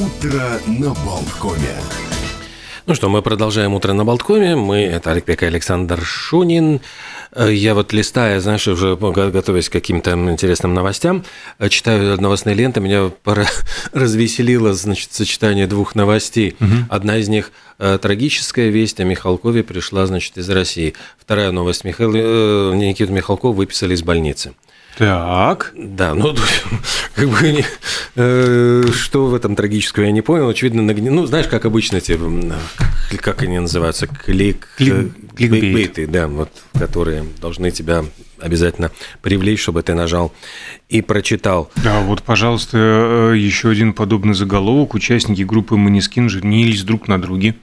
Утро на Болткоме. Ну что, мы продолжаем утро на Болткоме. Мы, это Олег Пека и Александр Шунин. Э, Я вот листая, знаешь, уже готовясь к каким-то интересным новостям, э, читаю новостные ленты, меня пора развеселило, значит, сочетание двух новостей. Одна из них э, трагическая весть о Михалкове пришла, значит, из России. Вторая новость. Михаил, Никиту Михалкова выписали из больницы. Так. Да, ну, как бы, не- э, что в этом трагического, я не понял. Очевидно, нагне- ну, знаешь, как обычно эти, м, как они называются, клик, Клик- э, кликбейт. кликбейты, да, вот, которые должны тебя обязательно привлечь, чтобы ты нажал и прочитал. Да, вот, пожалуйста, э, еще один подобный заголовок. Участники группы Манискин женились друг на друге.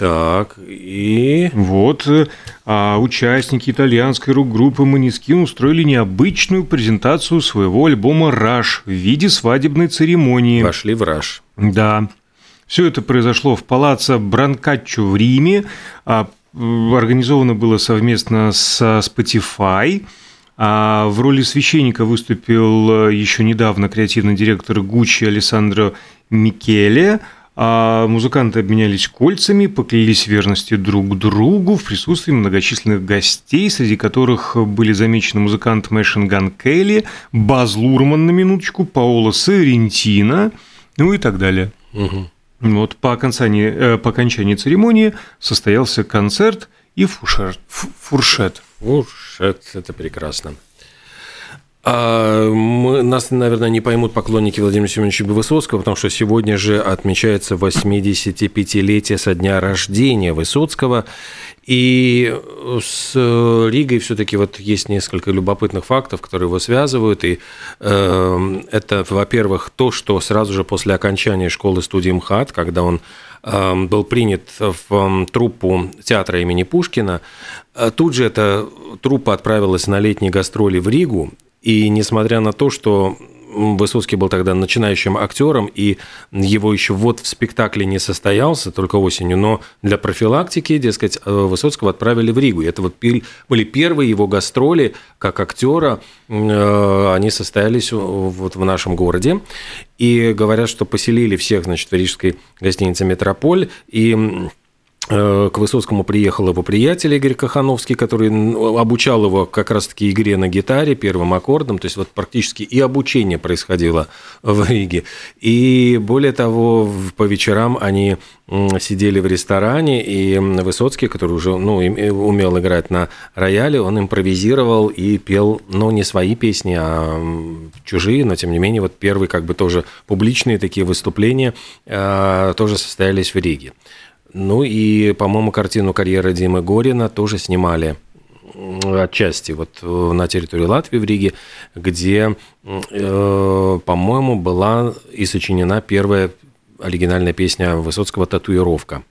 Так, и... Вот, э, а участники итальянской рок-группы Манискин устроили необычную презентацию своего альбома «Раш» в виде свадебной церемонии. Вошли в раж. Да. Все это произошло в палаццо Бранкаччо в Риме. А, Организовано было совместно со Spotify. А в роли священника выступил э, еще недавно креативный директор Гуччи Алессандро Микеле. А музыканты обменялись кольцами, поклялись верности друг другу в присутствии многочисленных гостей, среди которых были замечены музыкант Мэшин Ган Келли, Баз Лурман на минуточку, Паоло Соррентино, ну и так далее. Мгм. Вот по окончании, э, по окончании церемонии состоялся концерт и фуршет. Уж это, это прекрасно. А, мы, нас, наверное, не поймут поклонники Владимира Семеновича Высоцкого, потому что сегодня же отмечается 85-летие со дня рождения Высоцкого. И с Ригой все-таки вот есть несколько любопытных фактов, которые его связывают. И э, это, во-первых, то, что сразу же после окончания школы студии МХАТ, когда он э, был принят в э, труппу театра имени Пушкина, э, тут же эта труппа отправилась на летние гастроли в Ригу. И несмотря на то, что Высоцкий был тогда начинающим актером, и его еще вот в спектакле не состоялся, только осенью, но для профилактики, дескать, э, Высоцкого отправили в Ригу. И это вот были первые его гастроли как актера, э, они состоялись вот в нашем городе. И говорят, что поселили всех, значит, в рижской гостинице «Метрополь», и к Высоцкому приехал его приятель Игорь Кахановский, который обучал его как раз-таки игре на гитаре, первым аккордом, то есть вот практически и обучение происходило в Риге. И более того, по вечерам они сидели в ресторане, и Высоцкий, который уже ну, э, умел играть на рояле, он импровизировал и пел, ну, не свои песни, а чужие, но тем не менее, вот первые как бы тоже публичные такие выступления э, тоже состоялись в Риге. Ну и, по-моему, картину «Карьера Димы Горина» тоже снимали отчасти вот э, на территории Латвии в Риге, где, э, по-моему, была и сочинена первая оригинальная песня Высоцкого «Татуировка».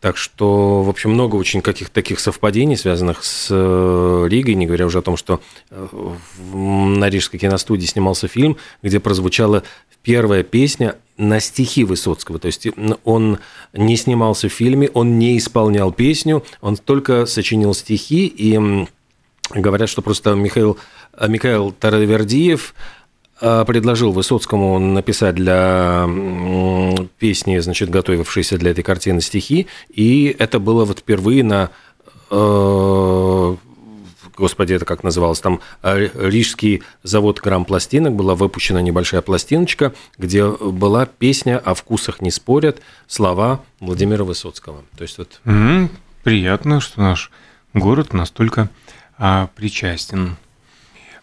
Так что, в общем, много очень каких-то таких совпадений, связанных с э, Ригой, не говоря уже о том, что э, на Рижской киностудии снимался фильм, где прозвучала первая песня на стихи Высоцкого. То есть э, он не снимался в фильме, он не исполнял песню, он только сочинил стихи, и говорят, что просто Михаил, Михаил Таравердиев предложил Высоцкому написать для песни, значит, готовившейся для этой картины стихи, и это было вот впервые на э, господи, это как называлось, там э, Рижский завод грамм-пластинок, была выпущена небольшая пластиночка, где была песня «О вкусах не спорят», слова Владимира Высоцкого. То есть вот Приятно, что наш город настолько а, причастен.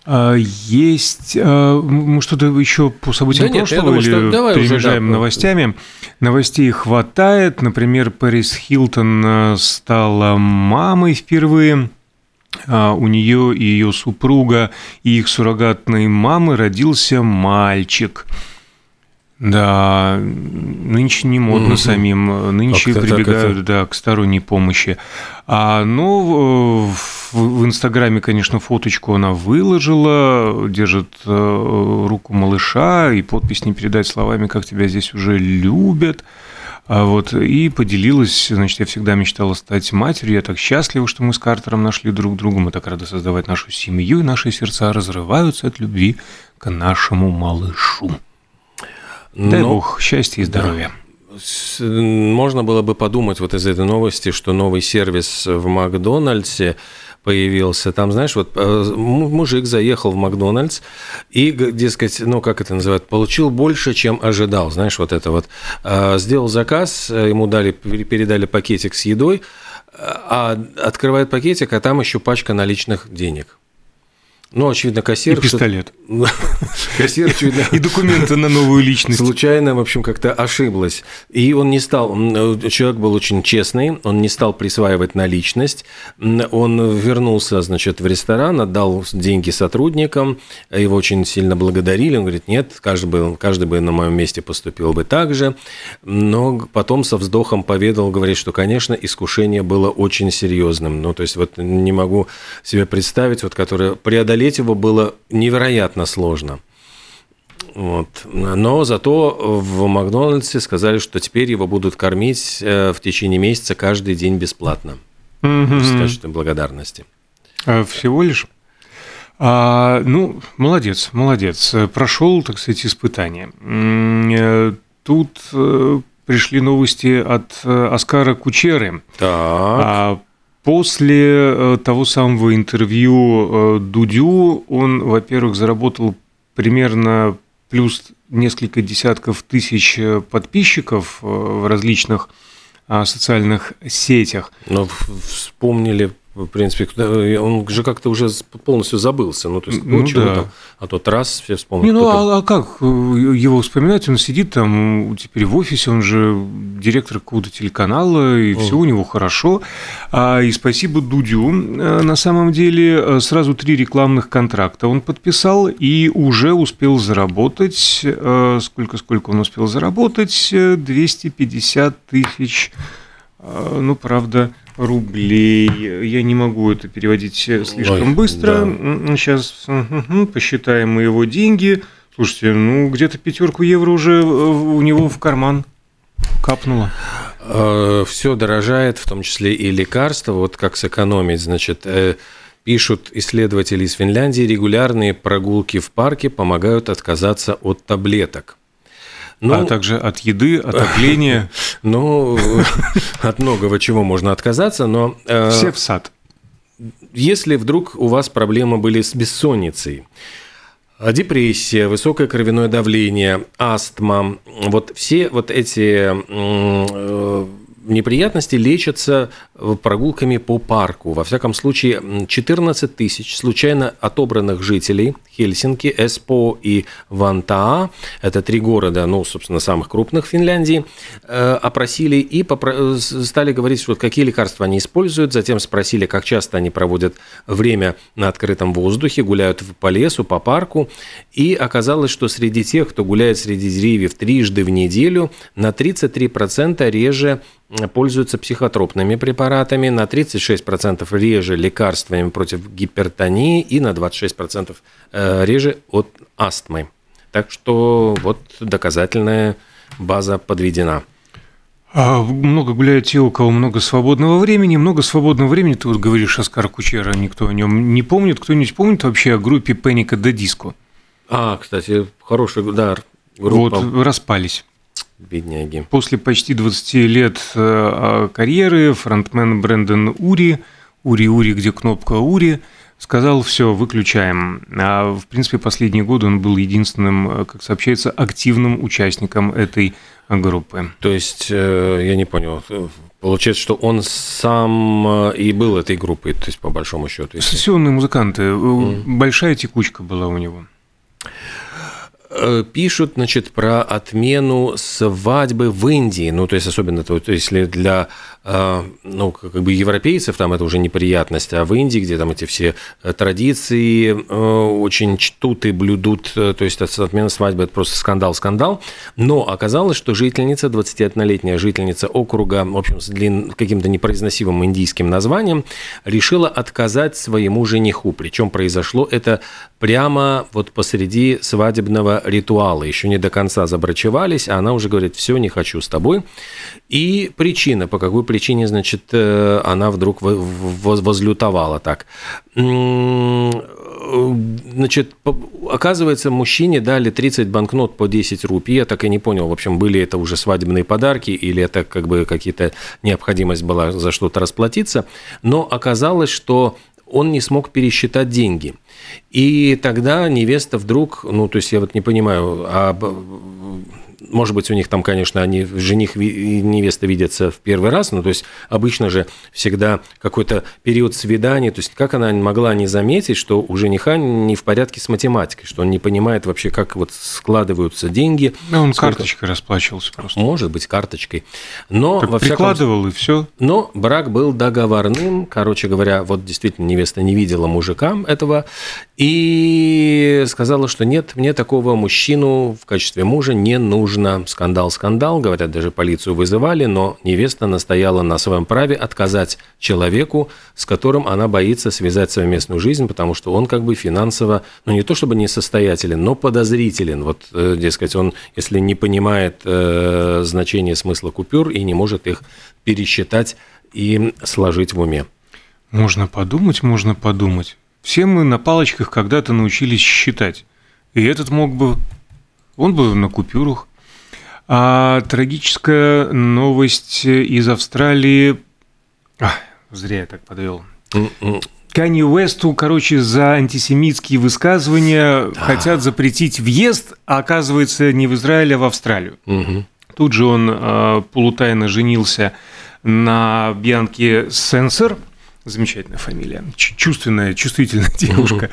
А, Есть а, что-то еще по событиям Да нет, прошлого думаю, что или давай уже, перемежаем да. новостями? Новостей хватает. Например, Пэрис Хилтон а, стала мамой впервые. У нее и ее супруга и их суррогатной мамы родился мальчик. Да, нынче не модно самим, нынче Как-то так прибегают это- да, к сторонней помощи. А, ну, в, в Инстаграме, конечно, фоточку она выложила, держит э, руку малыша, и подпись не передать словами, как тебя здесь уже любят. А вот, и поделилась, значит, я всегда мечтала стать матерью, я так счастлива, что мы с Картером нашли друг друга, мы так рады создавать нашу семью, и наши сердца разрываются от любви к нашему малышу. Дай Но... Бог счастья и здоровья. Да. Можно было бы подумать вот из этой новости, что новый сервис в Макдональдсе появился. Там, знаешь, вот э, мужик заехал в Макдональдс и, дескать, ну, как это называют, получил больше, чем ожидал. Знаешь, вот это вот. Э, сделал заказ, э, ему дали, передали пакетик с едой, а открывает пакетик, а там еще пачка наличных денег. Ну, очевидно, кассир... И пистолет. Кассир, очевидно... И документы на новую личность. Случайно, в общем, как-то ошиблась. И он не стал... Э, человек был очень честный, он не стал присваивать наличность. Он вернулся, значит, в ресторан, отдал деньги сотрудникам, его очень сильно благодарили. Он говорит, нет, каждый бы, каждый бы на моем месте поступил бы так же. Но потом со вздохом поведал, говорит, что, конечно, искушение было очень серьезным. Ну, то есть вот не могу себе представить, вот, которое преодолели преодолеть его было невероятно сложно. Вот. Но зато в Макдональдсе сказали, что теперь его будут кормить э, в течение месяца каждый день бесплатно. Mm-hmm. В качестве благодарности. А всего лишь? А, ну, молодец, молодец. Прошел, так сказать, испытание. Э, тут э, пришли новости от Оскара Кучеры. Так. После э, того самого интервью э, Дудю он, во-первых, заработал примерно плюс несколько десятков тысяч э, подписчиков в различных а, социальных сетях. Но вспомнили в принципе, он же как-то уже полностью забылся. Ну, то есть, ну, да. там, а тот раз все вспомнили. Не, ну, а, а как э, его вспоминать? Он сидит там теперь в офисе, он же директор какого-то телеканала, и О. все у него хорошо. А, и спасибо Дудю. Э, на самом деле, э, сразу три рекламных контракта он подписал и уже успел заработать, сколько-сколько он успел заработать? 250 тысяч, ну, правда, рублей. Я не могу это переводить слишком Ой, быстро. Да. Сейчас посчитаем мы его деньги. Слушайте, ну где-то пятерку евро уже у него в карман капнуло. Э, Все дорожает, в том числе и лекарства. Вот как сэкономить, значит, э, пишут исследователи из Финляндии, регулярные прогулки в парке помогают отказаться от таблеток. Ну, а также от еды, отопления. Ну, от многого чего можно отказаться, но... Э, Все в сад. Если вдруг у вас проблемы были с бессонницей, депрессия, высокое кровяное давление, астма, вот все вот эти э, неприятности лечатся э, прогулками по парку. Во всяком случае, 14 тысяч случайно отобранных жителей Хельсинки, Эспо и Вантаа, это три города, ну, собственно, самых крупных Финляндии, э, опросили и попро- стали говорить, вот какие лекарства они используют, затем спросили, как часто они проводят время на открытом воздухе, гуляют по лесу, по парку, и оказалось, что среди тех, кто гуляет среди деревьев трижды в неделю, на 33% реже пользуются психотропными препаратами, на 36% реже лекарствами против гипертонии и на 26% э, реже от астмы. Так что вот доказательная база подведена. А много гуляют те, у кого много свободного времени. Много свободного времени, ты вот говоришь, Оскар Кучера, никто о нем не помнит. Кто-нибудь помнит вообще о группе Паника до Диско? А, кстати, хороший, да, группа. Вот, распались. Бедняги. После почти 20 лет э, а, карьеры фронтмен Брэндон Ури, Ури-Ури, где кнопка Ури, сказал, все, выключаем. А в принципе последние годы он был единственным, э, как сообщается, активным участником этой группы. То есть, э, я не понял, Получается, что он сам и был этой группой, то есть по большому счету. Если... Сессионные музыканты. Mm. Большая текучка была у него. Э, пишут, значит, про отмену свадьбы в Индии, ну, то есть, особенно, то, то если для а, ну, как бы европейцев там это уже неприятность, а в Индии, где там эти все э, традиции э, очень чтут и блюдут, э, то есть отмена свадьбы – это просто скандал-скандал, но оказалось, что жительница, 21-летняя жительница округа, в общем, с длин, каким-то непроизносимым индийским названием, решила отказать своему жениху, причем произошло это прямо вот посреди свадебного ритуалы еще не до конца забрачевались, а она уже говорит, все, не хочу с тобой. И причина, по какой причине, значит, э, она вдруг возлютовала так. Значит, оказывается, мужчине дали 30 банкнот по 10 рупий. Я так и не понял, в общем, были это уже свадебные подарки или это как бы какие-то необходимость была за что-то расплатиться. Но оказалось, что он не смог пересчитать деньги. И тогда невеста вдруг, ну, то есть я вот не понимаю, а может быть, у них там, конечно, они, жених и невеста видятся в первый раз, но то есть обычно же всегда какой-то период свидания, то есть как она могла не заметить, что у жениха не в порядке с математикой, что он не понимает вообще, как вот складываются деньги. Ну, он сколько... карточкой расплачивался просто. Может быть, карточкой. Но так во прикладывал всяком... и все. Но брак был договорным, короче говоря, вот действительно невеста не видела мужика этого и сказала, что нет, мне такого мужчину в качестве мужа не нужно нужно. Скандал, скандал, говорят, даже полицию вызывали, но невеста настояла на своем праве отказать человеку, с которым она боится связать совместную жизнь, потому что он как бы финансово, ну не то чтобы несостоятелен, но подозрителен. Вот, э, дескать, он, если не понимает э, значение смысла купюр и не может их пересчитать и сложить в уме. Можно подумать, можно подумать. Все мы на палочках когда-то научились считать. И этот мог бы, он бы на купюрах. А трагическая новость из Австралии... А, зря я так подвел. Канни Уэсту, короче, за антисемитские высказывания да. хотят запретить въезд, а оказывается не в Израиль, а в Австралию. Угу. Тут же он э, полутайно женился на Бьянке Сенсор – Замечательная фамилия. Чувственная, чувствительная девушка.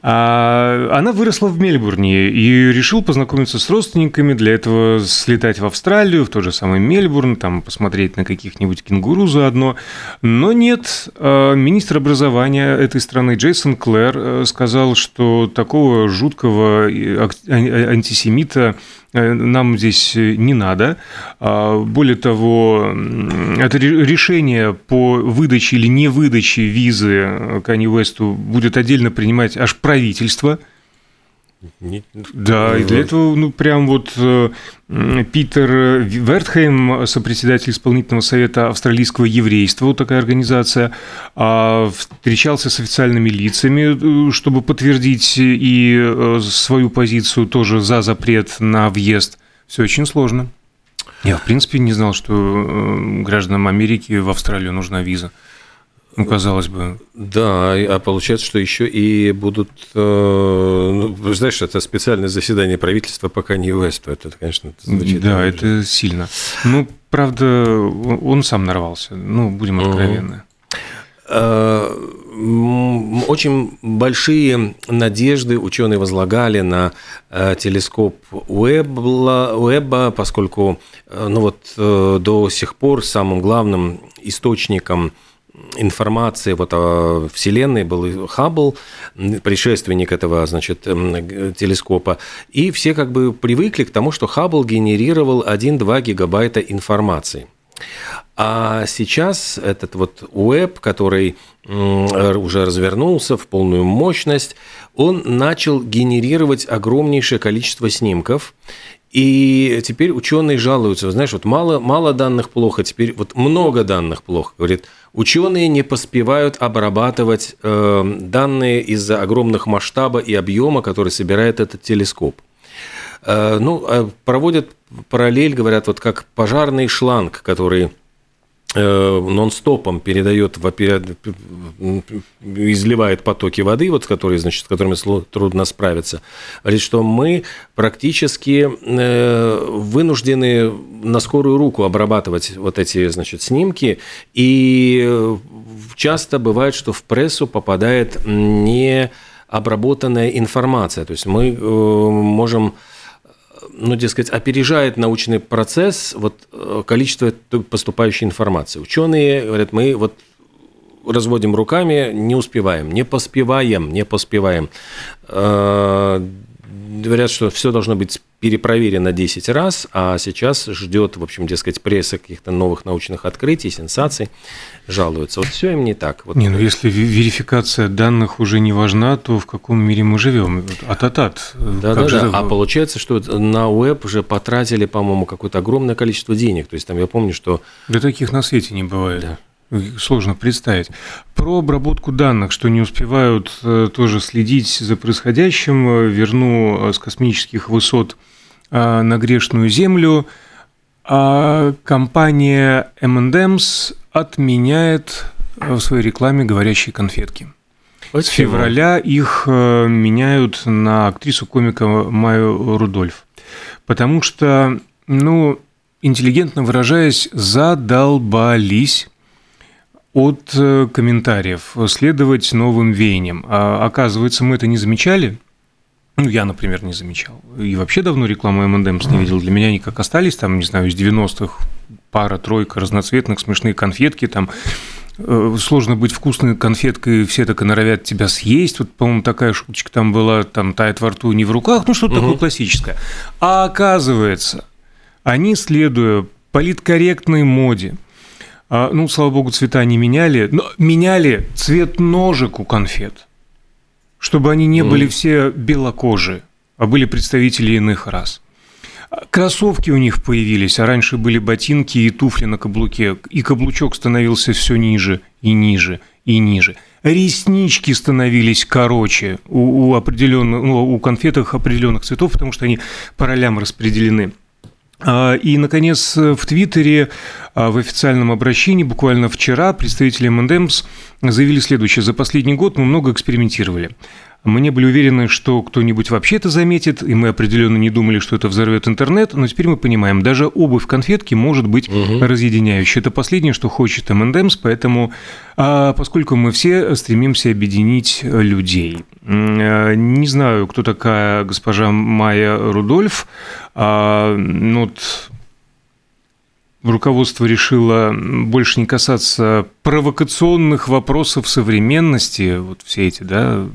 А, она выросла в Мельбурне и решил познакомиться с родственниками, для этого слетать в Австралию, в тот же самый Мельбурн, там посмотреть на каких-нибудь кенгуру заодно. Но нет, а, министр образования этой страны Джейсон Клэр э, сказал, что такого жуткого а, антисемита Э, нам здесь э, не надо. А, более того, это решение по выдаче или не выдаче визы Канни Уэсту будет отдельно принимать аж правительство – не... Да, и для этого, ну, прям вот э, Питер Вертхейм, сопредседатель исполнительного совета австралийского еврейства, вот такая организация, а, встречался с официальными лицами, э, чтобы подтвердить и э, свою позицию тоже за запрет на въезд. Все очень сложно. Я, в принципе, не знал, что гражданам Америки в Австралию нужна виза. Ну, казалось бы. Да, а получается, что еще и будут, э, ну, знаешь, это специальное заседание правительства пока не Уэсту. Это, конечно, звучит. Да, это сильно. Ну, правда, он сам нарвался. Ну, будем откровенны. Э, очень большие надежды ученые возлагали на э, телескоп Уэбба, Уэбба поскольку ну вот, до сих пор самым главным источником информации вот о Вселенной был Хаббл, предшественник этого, значит, телескопа, и все как бы привыкли к тому, что Хаббл генерировал 1-2 гигабайта информации. А сейчас этот вот уэб, который уже развернулся в полную мощность, он начал генерировать огромнейшее количество снимков, и теперь ученые жалуются, знаешь, вот мало, мало данных плохо, теперь вот много данных плохо. Говорит, ученые не поспевают обрабатывать э, данные из-за огромных масштаба и объема, который собирает этот телескоп. Э, ну, а проводят параллель, говорят, вот как пожарный шланг, который нон-стопом передает, изливает потоки воды, вот, которые, значит, с которыми трудно справиться, говорит, что мы практически э, вынуждены на скорую руку обрабатывать вот эти значит, снимки, и э, часто бывает, что в прессу попадает не обработанная информация, то есть мы можем ну, дескать, опережает научный процесс вот, э, количество поступающей информации. Ученые говорят, мы вот разводим руками, не успеваем, не поспеваем, не поспеваем. Э, говорят, что все должно быть перепроверено 10 раз, а сейчас ждет, в общем, дескать, пресса каких-то новых научных открытий, сенсаций, жалуются. Вот все им не так. Вот. Не, ну если верификация данных уже не важна, то в каком мире мы живем? Ататат. Да, да, да. А получается, что на веб уже потратили, по-моему, какое-то огромное количество денег. То есть там я помню, что... Да таких на свете не бывает. Да сложно представить. Про обработку данных, что не успевают э, тоже следить за происходящим, э, верну э, с космических высот на грешную землю. А компания M&M's отменяет в своей рекламе говорящие конфетки. Почему? С февраля их меняют на актрису комика Майю Рудольф. Потому что, ну, интеллигентно выражаясь, задолбались от э, комментариев следовать новым веяниям. А оказывается, мы это не замечали. Ну, я, например, не замечал. И вообще давно рекламу M&M's не видел. Для меня они как остались там, не знаю, из 90-х пара-тройка разноцветных, смешные конфетки там. Э, сложно быть вкусной конфеткой, все так и норовят тебя съесть. Вот, по-моему, такая шуточка там была, там тает во рту, не в руках, ну, что-то угу. такое классическое. А оказывается, они, следуя политкорректной моде, а, ну, слава богу, цвета не меняли, но меняли цвет ножек у конфет, чтобы они не были все белокожие, а были представители иных рас. Кроссовки у них появились, а раньше были ботинки и туфли на каблуке, и каблучок становился все ниже и ниже и ниже. Реснички становились короче у, у определенных, ну, у конфеток определенных цветов, потому что они по ролям распределены. А, и, наконец, в Твиттере а, в официальном обращении буквально вчера представители M&M's заявили следующее. За последний год мы много экспериментировали. Мы не были уверены, что кто-нибудь вообще это заметит, и мы определенно не думали, что это взорвет интернет, но теперь мы понимаем, даже обувь конфетки может быть угу. разъединяющей. Это последнее, что хочет M&M's, поэтому, а, поскольку мы все стремимся объединить людей. А, не знаю, кто такая госпожа Майя Рудольф, а, ну, вот руководство решило больше не касаться провокационных вопросов современности, вот все эти, да,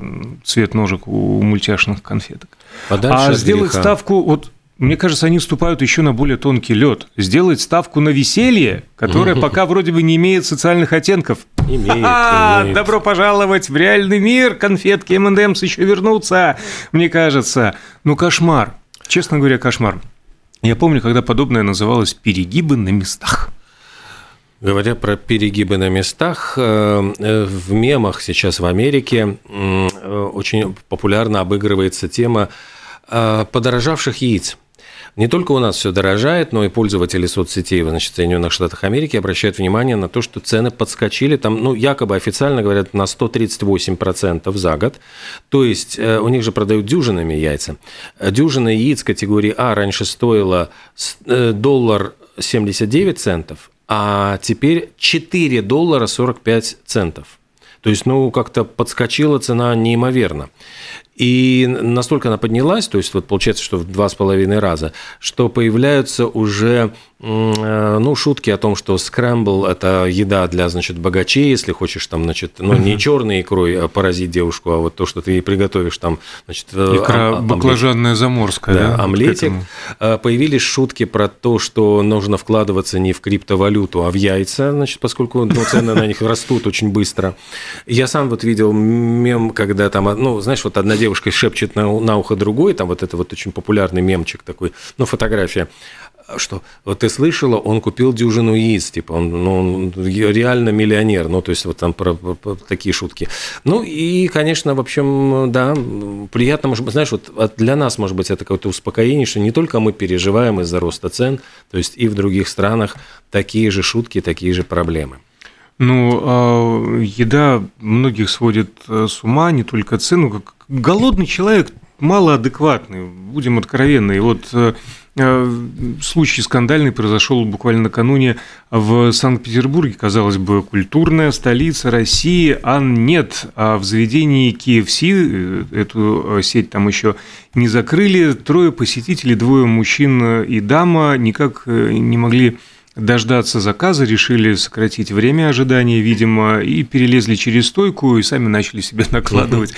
цвет ножек у мультяшных конфеток. Подальше а сделать греха. ставку, вот мне кажется, они вступают еще на более тонкий лед. Сделать ставку на веселье, которое пока вроде бы не имеет социальных оттенков. Имеет, имеет. Добро пожаловать в реальный мир, конфетки M&M's еще вернутся, мне кажется. Ну, кошмар. Честно говоря, кошмар. Я помню, когда подобное называлось «перегибы на местах». Говоря про перегибы на местах, э, э, в мемах сейчас в Америке э, очень популярно обыгрывается тема подорожавших яиц. Не только у нас все дорожает, но и пользователи соцсетей значит, в Соединенных Штатах Америки обращают внимание на то, что цены подскочили, там, ну, якобы официально говорят, на 138% за год. То есть э, у них же продают дюжинами яйца. Дюжина яиц категории А раньше стоила э, доллар 79 центов, а теперь 4 доллара 45 центов. То есть, ну, как-то подскочила цена неимоверно. И настолько она поднялась, то есть вот получается, что в два с половиной раза, что появляются уже Э, ну, шутки о том, что скрэмбл – это еда для, значит, богачей, если хочешь, там, значит, ну, не черной икрой а поразить девушку, а вот то, что ты ей приготовишь, там, значит… Э, Икра ом, баклажанная заморская, да? да омлетик. Э, появились шутки про то, что нужно вкладываться не в криптовалюту, а в яйца, значит, поскольку ну, цены на них растут очень быстро. Я сам вот видел мем, когда там, ну, знаешь, вот одна девушка шепчет на, на ухо другой, там вот это вот очень популярный мемчик такой, ну, фотография что вот ты слышала, он купил дюжину яиц, типа, он, ну, он реально миллионер, ну, то есть вот там про, про, про такие шутки. Ну, и, конечно, в общем, да, приятно, может быть, знаешь, вот для нас, может быть, это какое-то успокоение, что не только мы переживаем из-за роста цен, то есть и в других странах такие же шутки, такие же проблемы. Ну, а еда многих сводит э, с ума, не только цену, как голодный человек малоадекватный, будем откровенны. И вот э, Э, случай скандальный произошел буквально накануне в Санкт-Петербурге, казалось бы, культурная столица России, а нет. А в заведении KFC, эту сеть там еще не закрыли, трое посетителей, двое мужчин и дама никак не могли дождаться заказа, решили сократить время ожидания, видимо, и перелезли через стойку и сами начали себе накладывать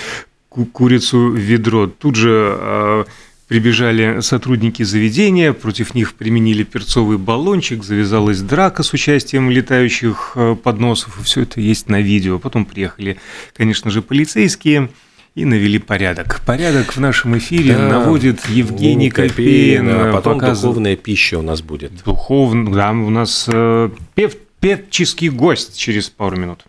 курицу в ведро. Тут же Прибежали сотрудники заведения, против них применили перцовый баллончик, завязалась драка с участием летающих э, подносов, и все это есть на видео. Потом приехали, конечно же, полицейские и навели порядок. Порядок в нашем эфире да, наводит Евгений Копейн. А потом показ... духовная пища у нас будет. Духовная, да, у нас э, пев, певческий гость через пару минут.